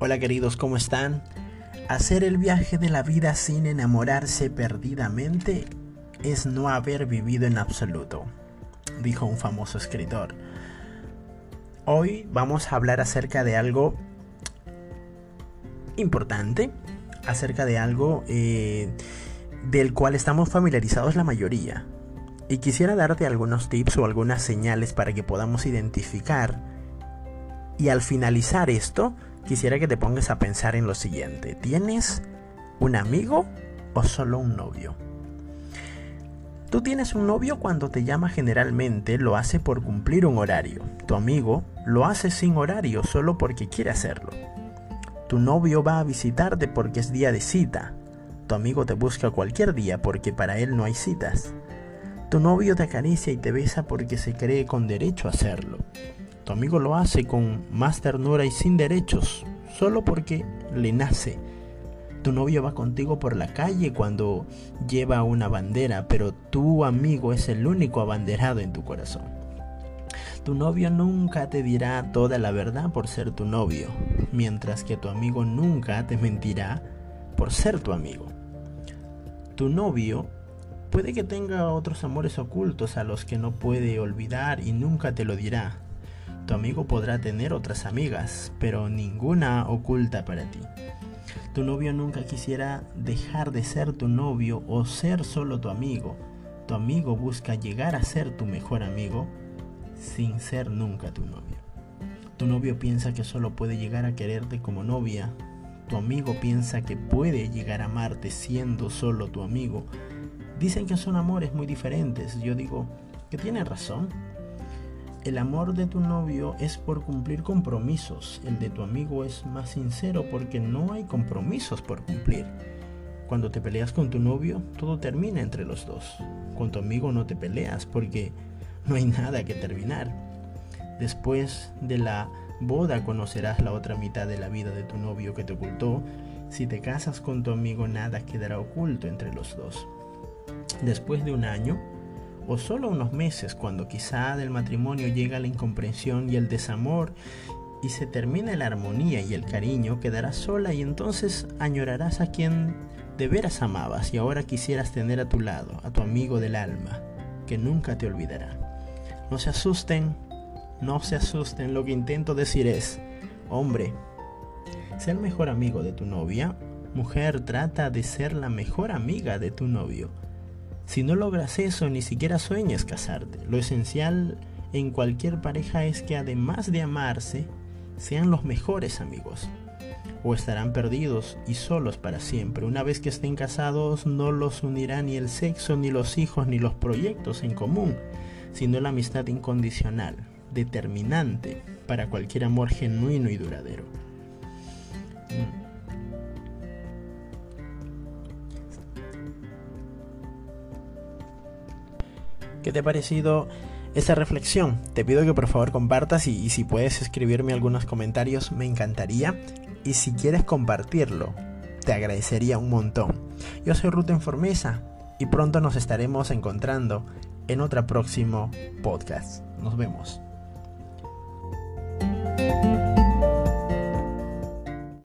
Hola queridos, ¿cómo están? Hacer el viaje de la vida sin enamorarse perdidamente es no haber vivido en absoluto, dijo un famoso escritor. Hoy vamos a hablar acerca de algo importante, acerca de algo eh, del cual estamos familiarizados la mayoría. Y quisiera darte algunos tips o algunas señales para que podamos identificar. Y al finalizar esto, quisiera que te pongas a pensar en lo siguiente. ¿Tienes un amigo o solo un novio? Tú tienes un novio cuando te llama generalmente lo hace por cumplir un horario. Tu amigo lo hace sin horario solo porque quiere hacerlo. Tu novio va a visitarte porque es día de cita. Tu amigo te busca cualquier día porque para él no hay citas. Tu novio te acaricia y te besa porque se cree con derecho a hacerlo. Tu amigo lo hace con más ternura y sin derechos, solo porque le nace. Tu novio va contigo por la calle cuando lleva una bandera, pero tu amigo es el único abanderado en tu corazón. Tu novio nunca te dirá toda la verdad por ser tu novio, mientras que tu amigo nunca te mentirá por ser tu amigo. Tu novio puede que tenga otros amores ocultos a los que no puede olvidar y nunca te lo dirá, tu amigo podrá tener otras amigas, pero ninguna oculta para ti. Tu novio nunca quisiera dejar de ser tu novio o ser solo tu amigo. Tu amigo busca llegar a ser tu mejor amigo sin ser nunca tu novio. Tu novio piensa que solo puede llegar a quererte como novia. Tu amigo piensa que puede llegar a amarte siendo solo tu amigo. Dicen que son amores muy diferentes. Yo digo que tienen razón. El amor de tu novio es por cumplir compromisos. El de tu amigo es más sincero porque no hay compromisos por cumplir. Cuando te peleas con tu novio, todo termina entre los dos. Con tu amigo no te peleas porque no hay nada que terminar. Después de la boda conocerás la otra mitad de la vida de tu novio que te ocultó. Si te casas con tu amigo nada quedará oculto entre los dos. Después de un año, o solo unos meses cuando quizá del matrimonio llega la incomprensión y el desamor y se termina la armonía y el cariño, quedarás sola y entonces añorarás a quien de veras amabas y ahora quisieras tener a tu lado, a tu amigo del alma, que nunca te olvidará. No se asusten, no se asusten, lo que intento decir es, hombre, sé el mejor amigo de tu novia, mujer, trata de ser la mejor amiga de tu novio si no logras eso, ni siquiera sueñes casarte. Lo esencial en cualquier pareja es que además de amarse, sean los mejores amigos. O estarán perdidos y solos para siempre. Una vez que estén casados, no los unirá ni el sexo, ni los hijos, ni los proyectos en común, sino la amistad incondicional, determinante para cualquier amor genuino y duradero. ¿Qué te ha parecido esta reflexión? Te pido que por favor compartas y, si puedes escribirme algunos comentarios me encantaría. Y si quieres compartirlo, te agradecería un montón. Yo soy Ruta Informesa y pronto nos estaremos encontrando en otro próximo podcast. Nos vemos.